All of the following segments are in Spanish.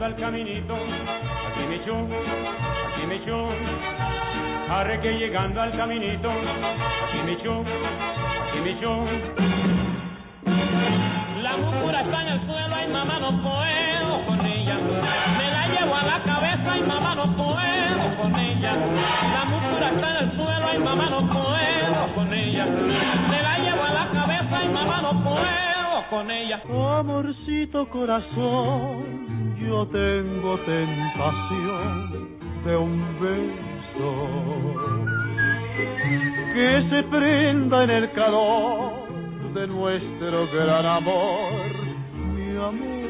llegando al caminito, aquí me echó, aquí me echó, arre que llegando al caminito, aquí me echó, aquí me echó. Con ella. Amorcito corazón, yo tengo tentación de un beso que se prenda en el calor de nuestro gran amor, mi amor.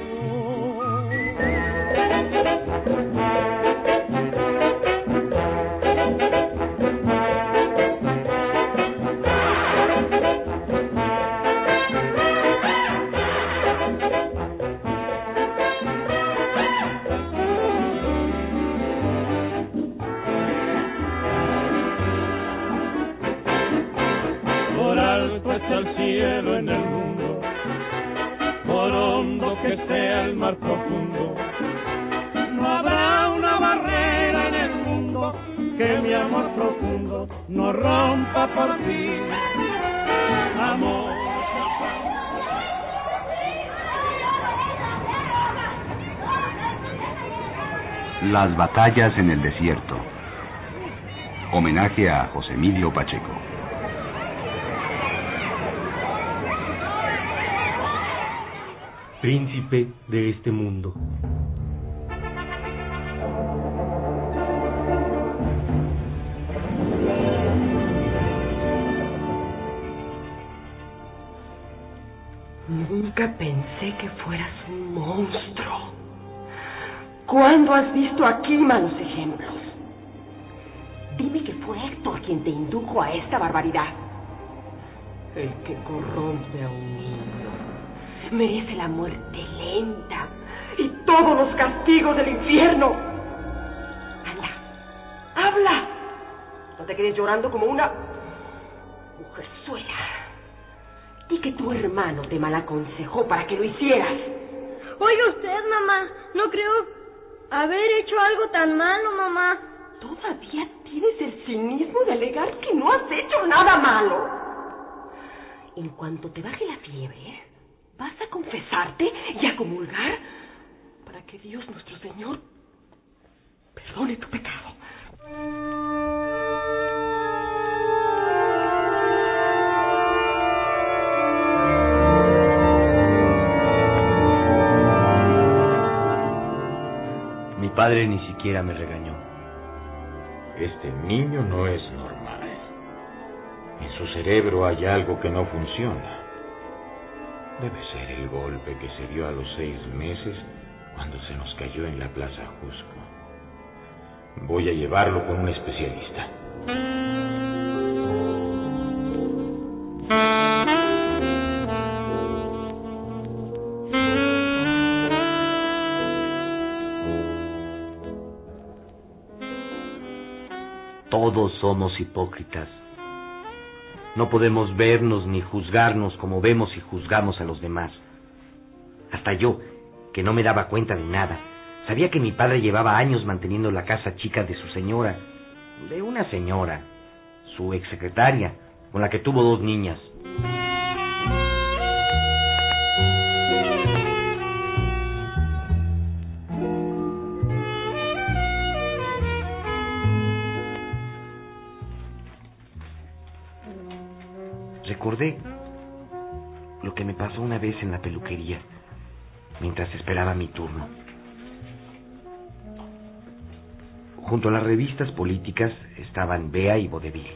Sea el mar profundo. No habrá una barrera en el mundo que mi amor profundo no rompa por ti. Amor. Las batallas en el desierto. Homenaje a José Emilio Pacheco. Príncipe de este mundo. Nunca pensé que fueras un monstruo. ¿Cuándo has visto aquí malos ejemplos? Dime que fue Héctor quien te indujo a esta barbaridad. El que corrompe a un niño merece la muerte lenta y todos los castigos del infierno. Anda, habla. No te quedes llorando como una mujerzuela. Di que tu hermano te malaconsejó para que lo hicieras. Oiga usted, mamá, no creo haber hecho algo tan malo, mamá. Todavía tienes el cinismo de alegar que no has hecho nada malo. En cuanto te baje la fiebre, ¿Vas a confesarte y a comulgar para que Dios nuestro Señor perdone tu pecado? Mi padre ni siquiera me regañó. Este niño no es normal. En su cerebro hay algo que no funciona. Debe ser el golpe que se dio a los seis meses cuando se nos cayó en la Plaza Jusco. Voy a llevarlo con un especialista. Todos somos hipócritas. No podemos vernos ni juzgarnos como vemos y juzgamos a los demás. Hasta yo, que no me daba cuenta de nada, sabía que mi padre llevaba años manteniendo la casa chica de su señora, de una señora, su exsecretaria, con la que tuvo dos niñas. Lo que me pasó una vez en la peluquería, mientras esperaba mi turno. Junto a las revistas políticas estaban Bea y Vodevil.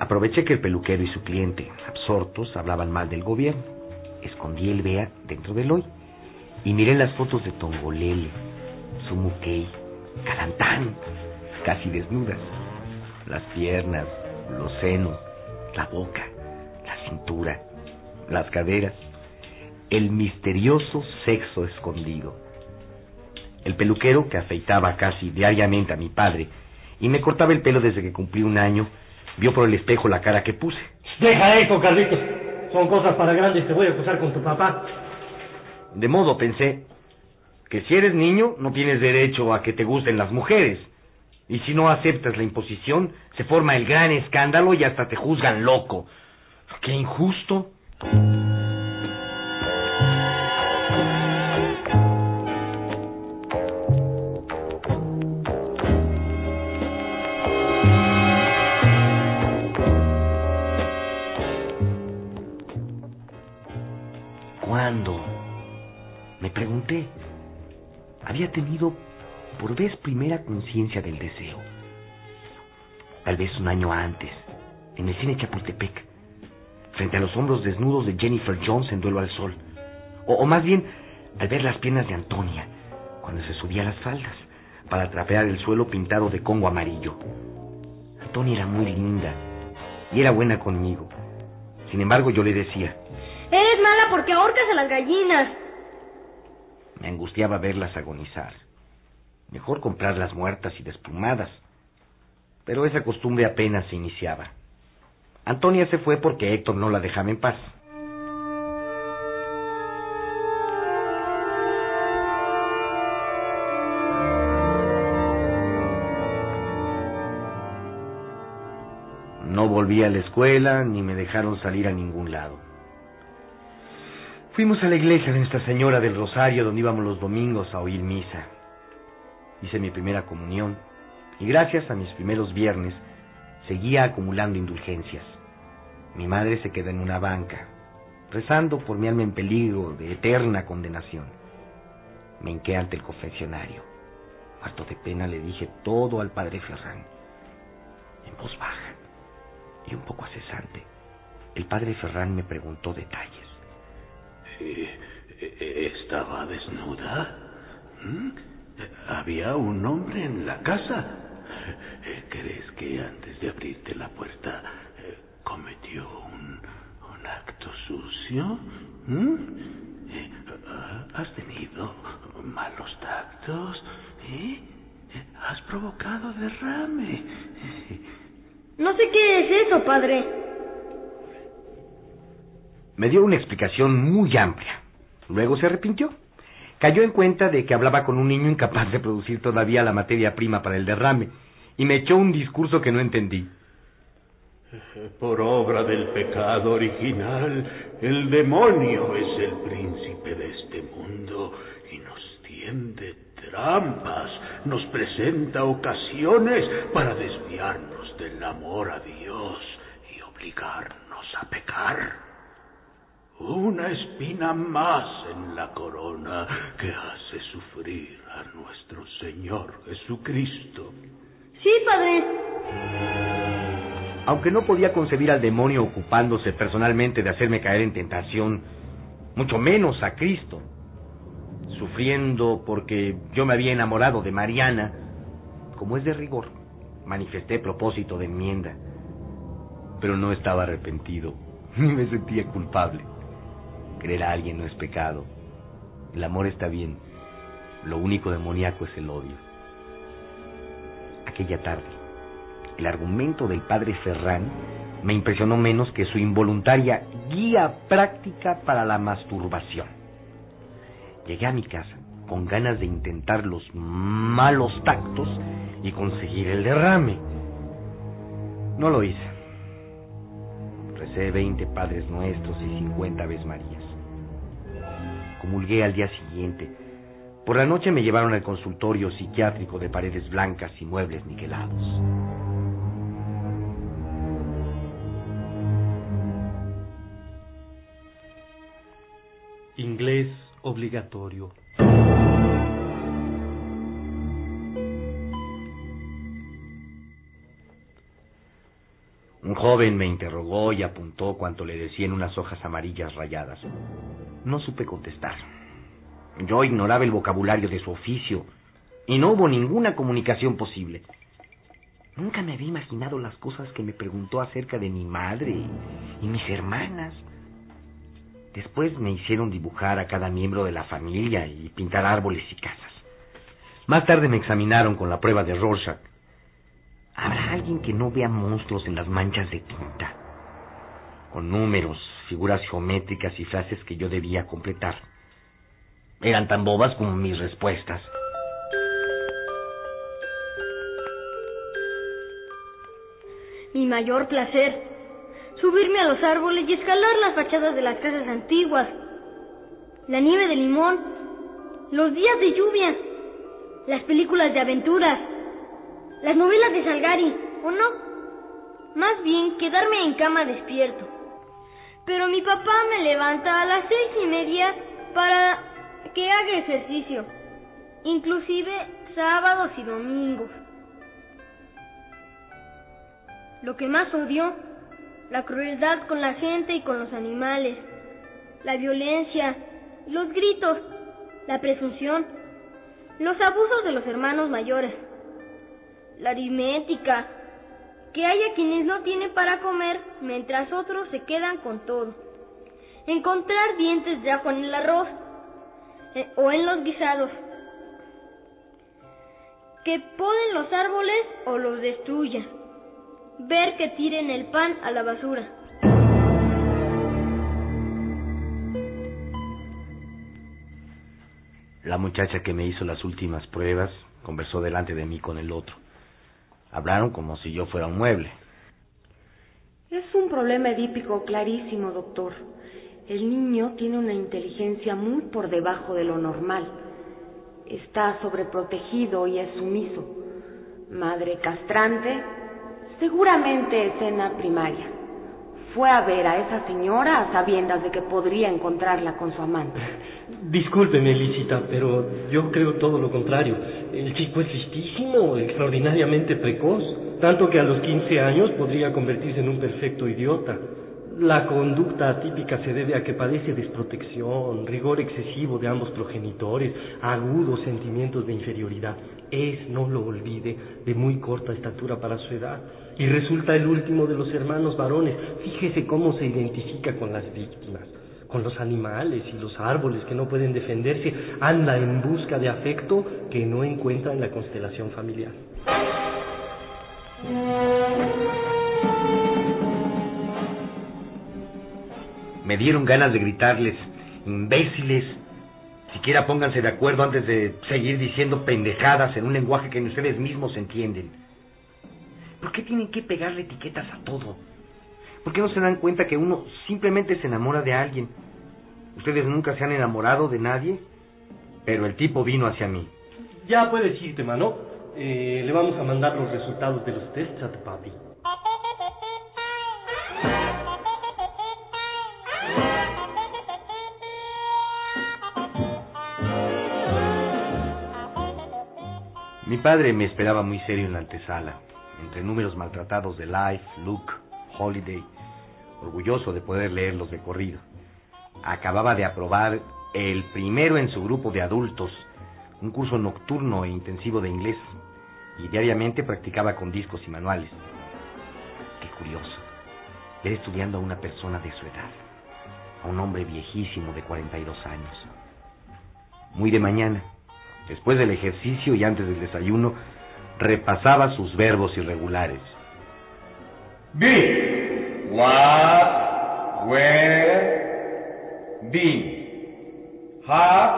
Aproveché que el peluquero y su cliente, absortos, hablaban mal del gobierno. Escondí el Bea dentro del hoy y miré las fotos de Tongolele, Sumukei, Calantán, casi desnudas. Las piernas, los senos, la boca, cintura, las caderas, el misterioso sexo escondido. El peluquero que afeitaba casi diariamente a mi padre y me cortaba el pelo desde que cumplí un año, vio por el espejo la cara que puse. Deja eso, Carlitos. Son cosas para grandes, te voy a acusar con tu papá. De modo, pensé, Que si eres niño, no tienes derecho a que te gusten las mujeres. Y si no aceptas la imposición, se forma el gran escándalo y hasta te juzgan loco. ¡Qué injusto! ¿Cuándo? Me pregunté. Había tenido por vez primera conciencia del deseo. Tal vez un año antes, en el cine Chapultepec, frente a los hombros desnudos de Jennifer Jones en Duelo al Sol. O, o más bien, al ver las piernas de Antonia, cuando se subía a las faldas, para trapear el suelo pintado de congo amarillo. Antonia era muy linda y era buena conmigo. Sin embargo, yo le decía, Eres mala porque ahorcas a las gallinas. me angustiaba verlas agonizar. Mejor comprarlas muertas y desplumadas. Pero esa costumbre apenas se iniciaba. Antonia se fue porque Héctor no la dejaba en paz. No volví a la escuela ni me dejaron salir a ningún lado. Fuimos a la iglesia de Nuestra Señora del Rosario donde íbamos los domingos a oír misa. Hice mi primera comunión y gracias a mis primeros viernes seguía acumulando indulgencias. Mi madre se quedó en una banca, rezando por mi alma en peligro de eterna condenación. Me hinqué ante el confeccionario. Muerto de pena le dije todo al padre Ferrán. En voz baja y un poco acesante, el padre Ferrán me preguntó detalles. Eh, ¿Estaba desnuda? ¿Mm? ¿Había un hombre en la casa? Eh, ¿Crees que antes de abrirte la puerta eh, cometió un, un acto sucio? ¿Mm? Eh, ¿Has tenido malos tactos? ¿Eh? ¿Has provocado derrame? No sé qué es eso, padre. Me dio una explicación muy amplia. Luego se arrepintió. Cayó en cuenta de que hablaba con un niño incapaz de producir todavía la materia prima para el derrame y me echó un discurso que no entendí. Por obra del pecado original, el demonio es el príncipe de este mundo y nos tiende trampas, nos presenta ocasiones para desviarnos del amor a Dios y obligarnos a pecar. Una espina más en la corona que hace sufrir a nuestro Señor Jesucristo. Sí, padre. Aunque no podía concebir al demonio ocupándose personalmente de hacerme caer en tentación, mucho menos a Cristo, sufriendo porque yo me había enamorado de Mariana, como es de rigor, manifesté propósito de enmienda, pero no estaba arrepentido, ni me sentía culpable. Querer a alguien no es pecado. El amor está bien. Lo único demoníaco es el odio. Aquella tarde, el argumento del padre Ferrán me impresionó menos que su involuntaria guía práctica para la masturbación. Llegué a mi casa con ganas de intentar los malos tactos y conseguir el derrame. No lo hice. Recé 20 Padres Nuestros y 50 Aves Marías. Comulgué al día siguiente. Por la noche me llevaron al consultorio psiquiátrico de paredes blancas y muebles niquelados. Inglés obligatorio. Un joven me interrogó y apuntó cuanto le decía en unas hojas amarillas rayadas. No supe contestar. Yo ignoraba el vocabulario de su oficio y no hubo ninguna comunicación posible. Nunca me había imaginado las cosas que me preguntó acerca de mi madre y, mis hermanas. Después me hicieron dibujar a cada miembro de la familia y pintar árboles y casas. Más tarde me examinaron con la prueba de Rorschach. ¿Habrá alguien que no vea monstruos en las manchas de tinta? Con números, figuras geométricas y frases que yo debía completar. Eran tan bobas como mis respuestas. Mi mayor placer, subirme a los árboles y escalar las fachadas de las casas antiguas, la nieve de limón, los días de lluvia, las películas de aventuras, las novelas de Salgari, ¿o no? Más bien quedarme en cama despierto. Pero mi papá me levanta a las seis y media para que haga ejercicio, inclusive sábados y domingos. Lo que más odio, la crueldad con la gente y con los animales, la violencia, los gritos, la presunción, los abusos de los hermanos mayores, la aritmética, que haya quienes no tienen para comer mientras otros se quedan con todo, encontrar dientes de ajo en el arroz eh, o en los guisados, que poden los árboles o los destruyan, ver que tiren el pan a la basura. La muchacha que me hizo las últimas pruebas conversó delante de mí con el otro. Hablaron como si yo fuera un mueble. Es un problema edípico clarísimo, doctor. El niño tiene una inteligencia muy por debajo de lo normal. Está sobreprotegido y es sumiso. Madre castrante, seguramente escena primaria. Fue a ver a esa señora a sabiendas de que podría encontrarla con su amante. Discúlpeme, Lícita, pero yo creo todo lo contrario. El chico es listísimo, extraordinariamente precoz, tanto que a los 15 años podría convertirse en un perfecto idiota. La conducta atípica se debe a que padece desprotección, rigor excesivo de ambos progenitores, agudos sentimientos de inferioridad. Es, no lo olvide, de muy corta estatura para su edad y resulta el último de los hermanos varones. Fíjese cómo se identifica con las víctimas, con los animales y los árboles que no pueden defenderse. Anda en busca de afecto que no encuentra en la constelación familiar. Me dieron ganas de gritarles, imbéciles. Siquiera pónganse de acuerdo antes de seguir diciendo pendejadas en un lenguaje que ni ustedes mismos entienden. ¿Por qué tienen que pegarle etiquetas a todo? ¿Por qué no se dan cuenta que uno simplemente se enamora de alguien? Ustedes nunca se han enamorado de nadie, pero el tipo vino hacia mí. Ya puedes irte, mano. Eh, le vamos a mandar los resultados de los tests a tu papi. Mi padre me esperaba muy serio en la antesala, entre números maltratados de Life, Look, Holiday, orgulloso de poder leerlos de corrido. Acababa de aprobar el primero en su grupo de adultos, un curso nocturno e intensivo de inglés, y diariamente practicaba con discos y manuales. Qué curioso, ver estudiando a una persona de su edad, a un hombre viejísimo de 42 años. Muy de mañana, después del ejercicio y antes del desayuno, repasaba sus verbos irregulares. Be, what, where, been, have,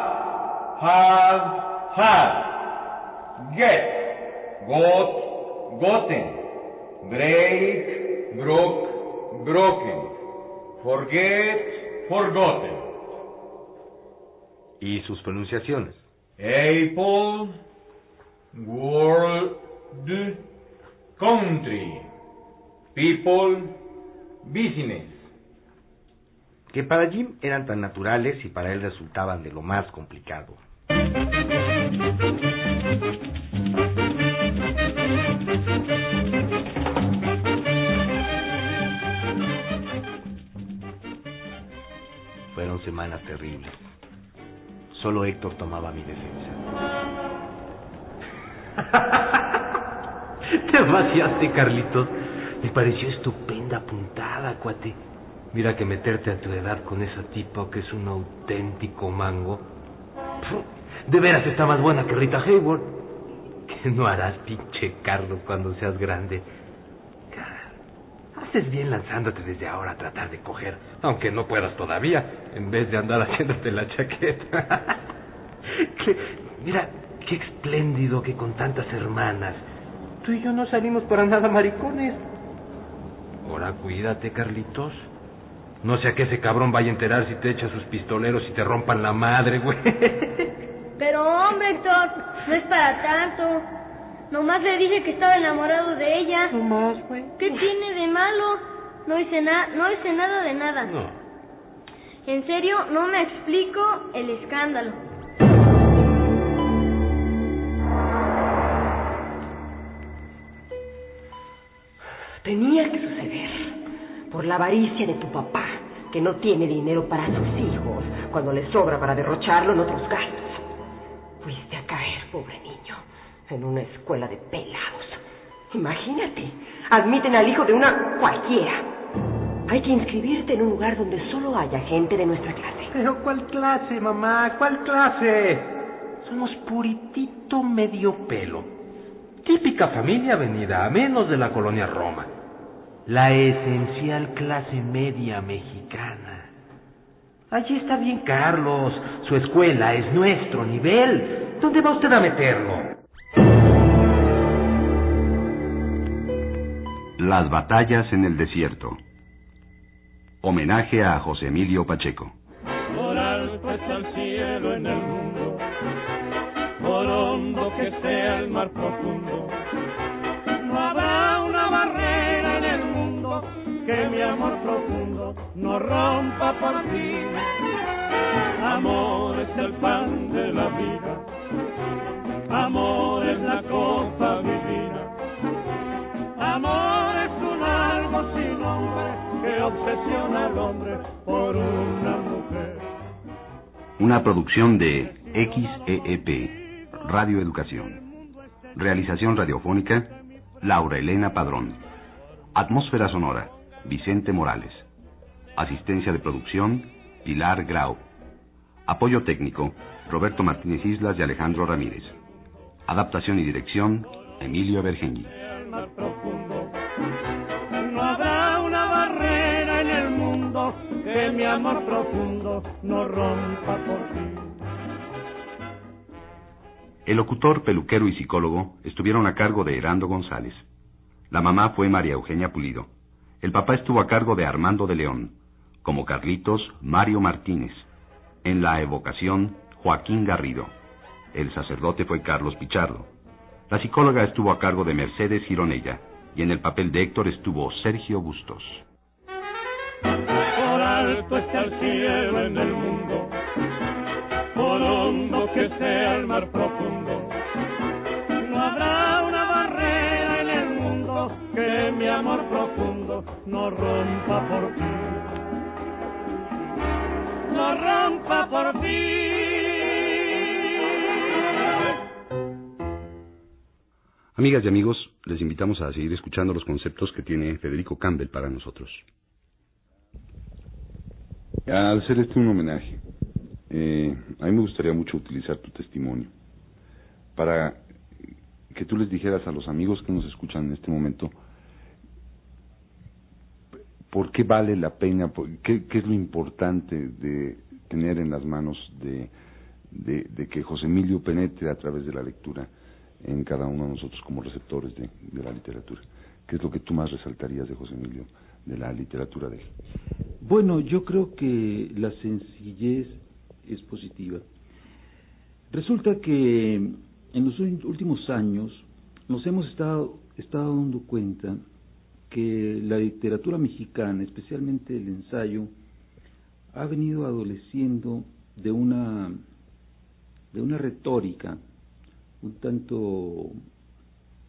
have, had, get, got, gotten, break, broke, broken, forget, forgotten. Y sus pronunciaciones. Apple, world, country, people, business. Que para Jim eran tan naturales y para él resultaban de lo más complicado. Fueron semanas terribles. Solo Héctor tomaba mi defensa. Te vaciaste, Carlitos. Me pareció estupenda puntada, cuate. Mira que meterte a tu edad con esa tipo que es un auténtico mango. De veras está más buena que Rita Hayward. ¿Qué no harás, pinche Carlos, cuando seas grande? Haces bien lanzándote desde ahora a tratar de coger, aunque no puedas todavía, en vez de andar haciéndote la chaqueta. que, mira, qué espléndido que con tantas hermanas. Tú y yo no salimos para nada maricones. Ahora cuídate, Carlitos. No sea que ese cabrón vaya a enterar si te echa sus pistoleros y te rompan la madre, güey. Pero hombre, Héctor, no es para tanto. Nomás le dije que estaba enamorado de ella. No más, güey. ¿Qué tiene de malo? No hice nada, no hice nada de nada. No. En serio, no me explico el escándalo. Tenía que suceder. Por la avaricia de tu papá, que no tiene dinero para sus hijos, cuando le sobra para derrocharlo en otros gastos. Fuiste a caer, pobre niño, en una escuela de pelados. Imagínate, admiten al hijo de una cualquiera. Hay que inscribirte en un lugar donde solo haya gente de nuestra clase. Pero ¿cuál clase, mamá? ¿Cuál clase? Somos puritito medio pelo. Típica familia venida a menos de la colonia Roma. La esencial clase media mexicana. Allí está bien Carlos. Su escuela es nuestro nivel. ¿Dónde va usted a meterlo? Las batallas en el desierto. Homenaje a José Emilio Pacheco. alto está el cielo en el mundo, por hondo que sea el mar profundo. No habrá una barrera en el mundo que mi amor profundo no rompa por ti. Amor es el pan Una producción de XEEP, Radio Educación. Realización radiofónica, Laura Elena Padrón. Atmósfera sonora, Vicente Morales. Asistencia de producción, Pilar Grau. Apoyo técnico, Roberto Martínez Islas y Alejandro Ramírez. Adaptación y dirección, Emilio Bergengui. El locutor, peluquero y psicólogo estuvieron a cargo de Herando González. La mamá fue María Eugenia Pulido. El papá estuvo a cargo de Armando de León. Como Carlitos, Mario Martínez. En la evocación, Joaquín Garrido. El sacerdote fue Carlos Pichardo. La psicóloga estuvo a cargo de Mercedes Gironella. Y en el papel de Héctor estuvo Sergio Bustos. Alto está el cielo en el mundo, por hondo que sea el mar profundo. No habrá una barrera en el mundo que mi amor profundo no rompa por ti. No rompa por ti. Amigas y amigos, les invitamos a seguir escuchando los conceptos que tiene Federico Campbell para nosotros. Al hacer este un homenaje, eh, a mí me gustaría mucho utilizar tu testimonio para que tú les dijeras a los amigos que nos escuchan en este momento por qué vale la pena, por- qué, es lo importante de tener en las manos de que José Emilio penetre a través de la lectura en cada uno de nosotros como receptores de, de la literatura. ¿Qué es lo que tú más resaltarías de José Emilio, de la literatura de él? Bueno, yo creo que la sencillez es positiva. Resulta que en los últimos años nos hemos estado, estado dando cuenta que la literatura mexicana, especialmente el ensayo, ha venido adoleciendo de una, de una retórica un tanto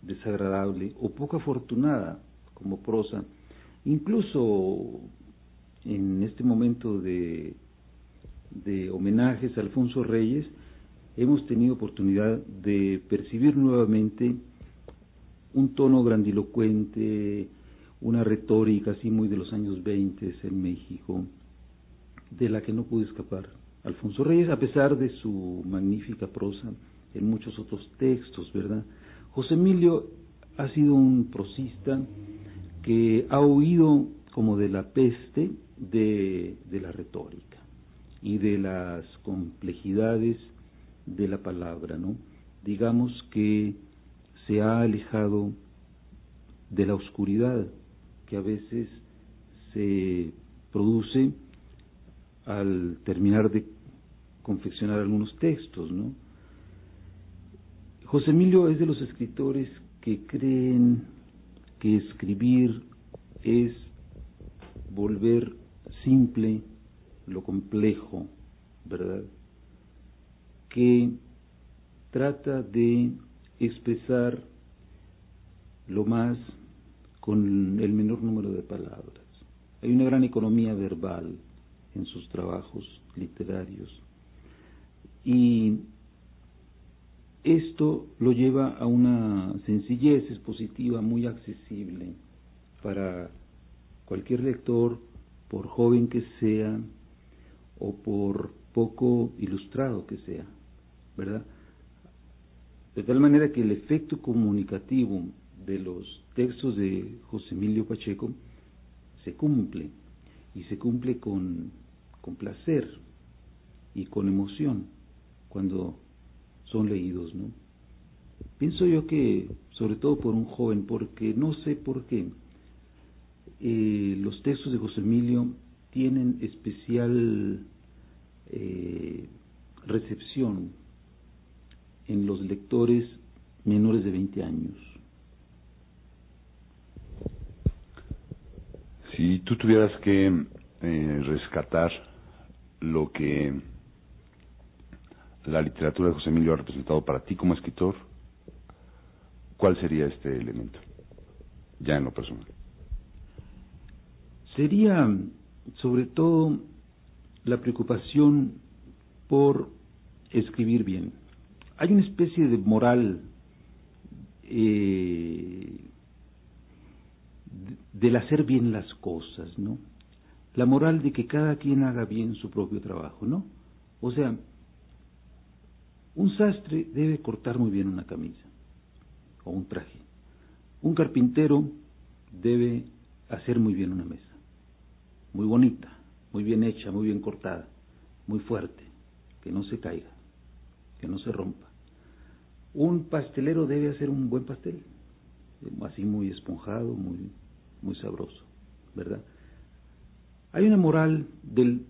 desagradable o poco afortunada como prosa, incluso en este momento de, homenajes a Alfonso Reyes, hemos tenido oportunidad de percibir nuevamente un tono grandilocuente, una retórica así muy de los años 20 en México, de la que no pudo escapar Alfonso Reyes, a pesar de su magnífica prosa en muchos otros textos, ¿verdad? José Emilio ha sido un prosista que ha huido como de la peste de, de la retórica y de las complejidades de la palabra, ¿no? Digamos que se ha alejado de la oscuridad que a veces se produce al terminar de confeccionar algunos textos, ¿no? José Emilio es de los escritores que creen que escribir es volver simple lo complejo, ¿verdad? Que trata de expresar lo más con el menor número de palabras. Hay una gran economía verbal en sus trabajos literarios y esto lo lleva a una sencillez expositiva muy accesible para cualquier lector, por joven que sea o por poco ilustrado que sea, ¿verdad? De tal manera que el efecto comunicativo de los textos de José Emilio Pacheco se cumple y se cumple con, placer y con emoción cuando son leídos, ¿no? Pienso yo que, sobre todo por un joven, porque no sé por qué, eh, los textos de José Emilio tienen especial eh, recepción en los lectores menores de 20 años. Si tú tuvieras que eh, rescatar lo que la literatura de José Emilio ha representado para ti como escritor, ¿cuál sería este elemento? Ya en lo personal. Sería sobre todo la preocupación por escribir bien. Hay una especie de moral eh, del hacer bien las cosas, ¿no? La moral de que cada quien haga bien su propio trabajo, ¿no? O sea, un sastre debe cortar muy bien una camisa o un traje. Un carpintero debe hacer muy bien una mesa, muy bonita, muy bien hecha, muy bien cortada, muy fuerte, que no se caiga, que no se rompa. Un pastelero debe hacer un buen pastel, así muy esponjado, muy, muy sabroso, ¿verdad? Hay una moral del,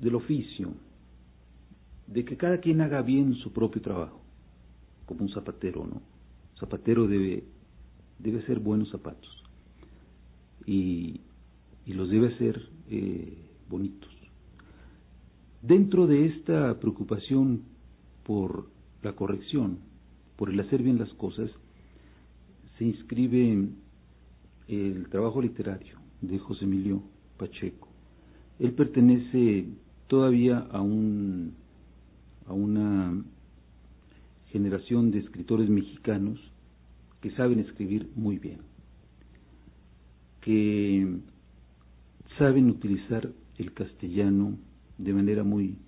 del oficio, de que cada quien haga bien su propio trabajo, como un zapatero, ¿no? Zapatero debe, debe hacer buenos zapatos y, y los debe hacer eh, bonitos. Dentro de esta preocupación por la corrección, por el hacer bien las cosas, se inscribe el trabajo literario de José Emilio Pacheco. Él pertenece todavía a un a una generación de escritores mexicanos que saben escribir muy bien, que saben utilizar el castellano de manera muy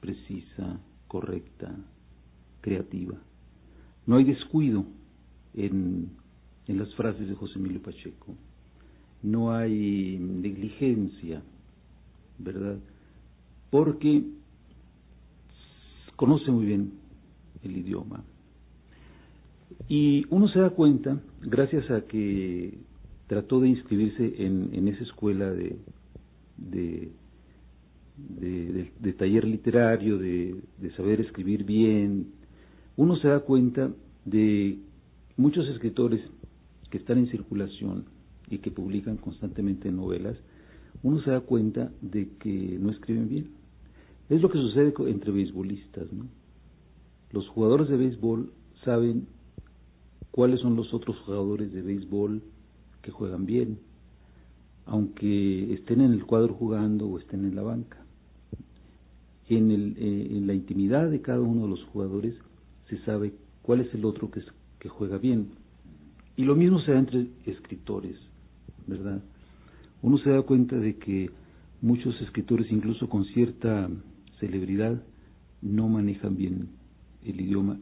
precisa, correcta, creativa. No hay descuido en, en las frases de José Emilio Pacheco, no hay negligencia, ¿verdad? Porque conoce muy bien el idioma. Y uno se da cuenta, gracias a que trató de inscribirse en, en esa escuela de, de, de, taller literario, de, de saber escribir bien, uno se da cuenta de muchos escritores que están en circulación y que publican constantemente novelas, uno se da cuenta de que no escriben bien es lo que sucede entre beisbolistas, ¿no? Los jugadores de béisbol saben cuáles son los otros jugadores de béisbol que juegan bien, aunque estén en el cuadro jugando o estén en la banca. En, el, eh, en la intimidad de cada uno de los jugadores se sabe cuál es el otro que, que juega bien. Y lo mismo se da entre escritores, ¿verdad? Uno se da cuenta de que muchos escritores, incluso con cierta celebridad no manejan bien el idioma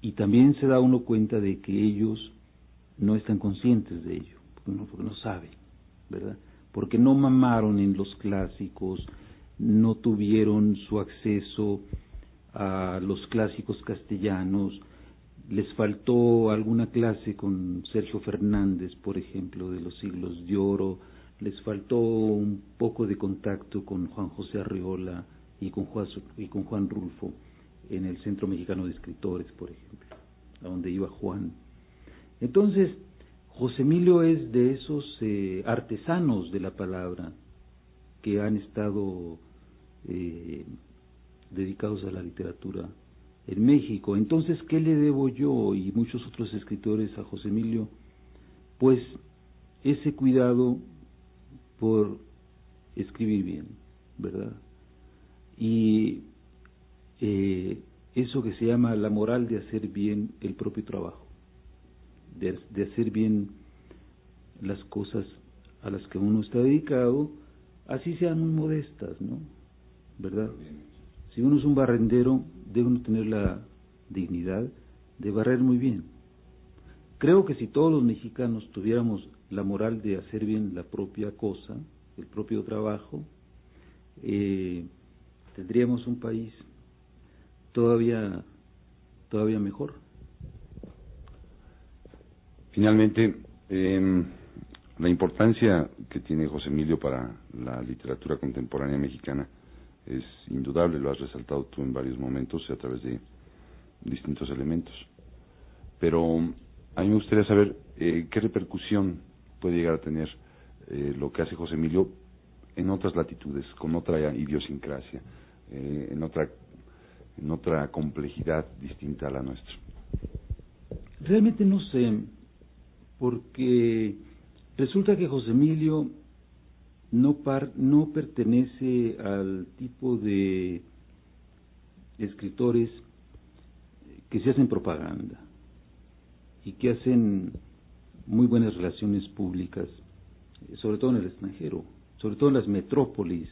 y también se da uno cuenta de que ellos no están conscientes de ello, porque no, porque no saben, ¿verdad? Porque no mamaron en los clásicos, no tuvieron su acceso a los clásicos castellanos, les faltó alguna clase con Sergio Fernández, por ejemplo, de los siglos de oro, les faltó un poco de contacto con Juan José Arreola y con Juan, y con Juan Rulfo en el Centro Mexicano de Escritores, por ejemplo, a donde iba Juan. Entonces, José Emilio es de esos eh, artesanos de la palabra que han estado eh, dedicados a la literatura en México. Entonces, ¿qué le debo yo y muchos otros escritores a José Emilio? Pues ese cuidado por escribir bien, ¿verdad? Y eh, eso que se llama la moral de hacer bien el propio trabajo, de, hacer bien las cosas a las que uno está dedicado, así sean muy modestas, ¿no? ¿Verdad? Si uno es un barrendero, debe uno tener la dignidad de barrer muy bien. Creo que si todos los mexicanos tuviéramos la moral de hacer bien la propia cosa, el propio trabajo, eh, tendríamos un país todavía todavía mejor. Finalmente, eh, la importancia que tiene José Emilio para la literatura contemporánea mexicana es indudable, lo has resaltado tú en varios momentos a través de distintos elementos. Pero a mí me gustaría saber eh, qué repercusión puede llegar a tener eh, lo que hace José Emilio en otras latitudes, con otra idiosincrasia, eh, en otra en otra complejidad distinta a la nuestra. Realmente no sé, porque resulta que José Emilio no, par, no pertenece al tipo de escritores que se hacen propaganda y que hacen muy buenas relaciones públicas, sobre todo en el extranjero, sobre todo en las metrópolis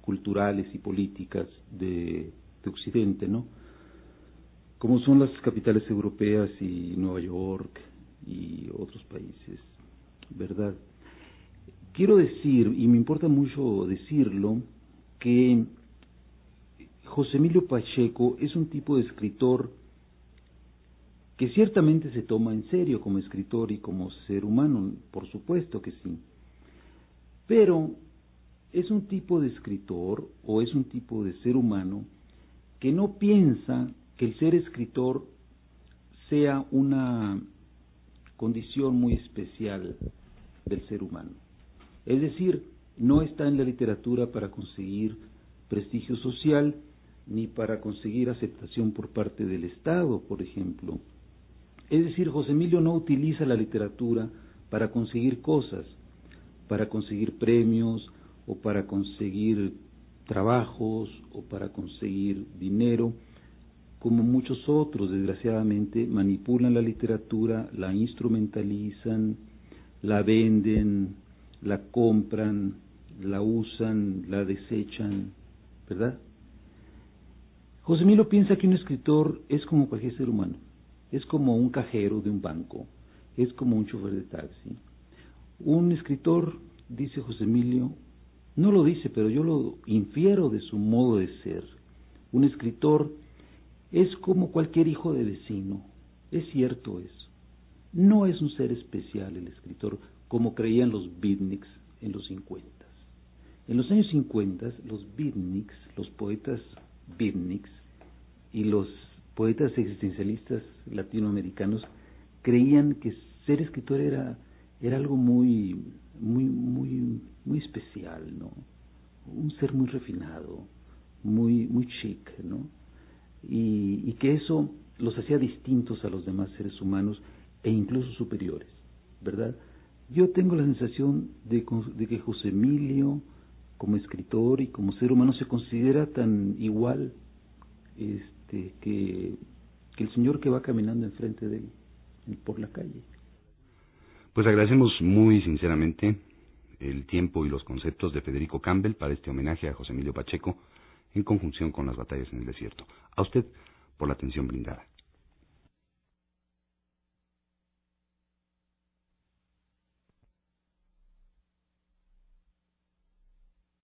culturales y políticas de, de Occidente, ¿no? Como son las capitales europeas y Nueva York y otros países, ¿verdad? quiero decir, y me importa mucho decirlo, que José Emilio Pacheco es un tipo de escritor que ciertamente se toma en serio como escritor y como ser humano, por supuesto que sí. Pero es un tipo de escritor o es un tipo de ser humano que no piensa que el ser escritor sea una condición muy especial del ser humano. Es decir, no está en la literatura para conseguir prestigio social ni para conseguir aceptación por parte del Estado, por ejemplo. Es decir, José Emilio no utiliza la literatura para conseguir cosas, para conseguir premios o para conseguir trabajos o para conseguir dinero, como muchos otros, desgraciadamente, manipulan la literatura, la instrumentalizan, la venden, la compran, la usan, la desechan, ¿verdad? José Milo piensa que un escritor es como cualquier ser humano, es como un cajero de un banco, es como un chofer de taxi. Un escritor, dice José Emilio, no lo dice, pero yo lo infiero de su modo de ser. Un escritor es como cualquier hijo de vecino, es cierto eso. No es un ser especial el escritor, como creían los beatniks en los 50. En los años 50, los beatniks, los poetas beatniks y los poetas existencialistas latinoamericanos creían que ser escritor era, era algo muy, muy, muy, muy especial, ¿no? Un ser muy refinado, muy, muy chic, ¿no? Y, y que eso los hacía distintos a los demás seres humanos e incluso superiores, ¿verdad? Yo tengo la sensación de, que José Emilio, como escritor y como ser humano, se considera tan igual este, que, que el señor que va caminando enfrente de él por la calle. Pues agradecemos muy sinceramente el tiempo y los conceptos de Federico Campbell para este homenaje a José Emilio Pacheco en conjunción con las batallas en el desierto. A usted por la atención brindada.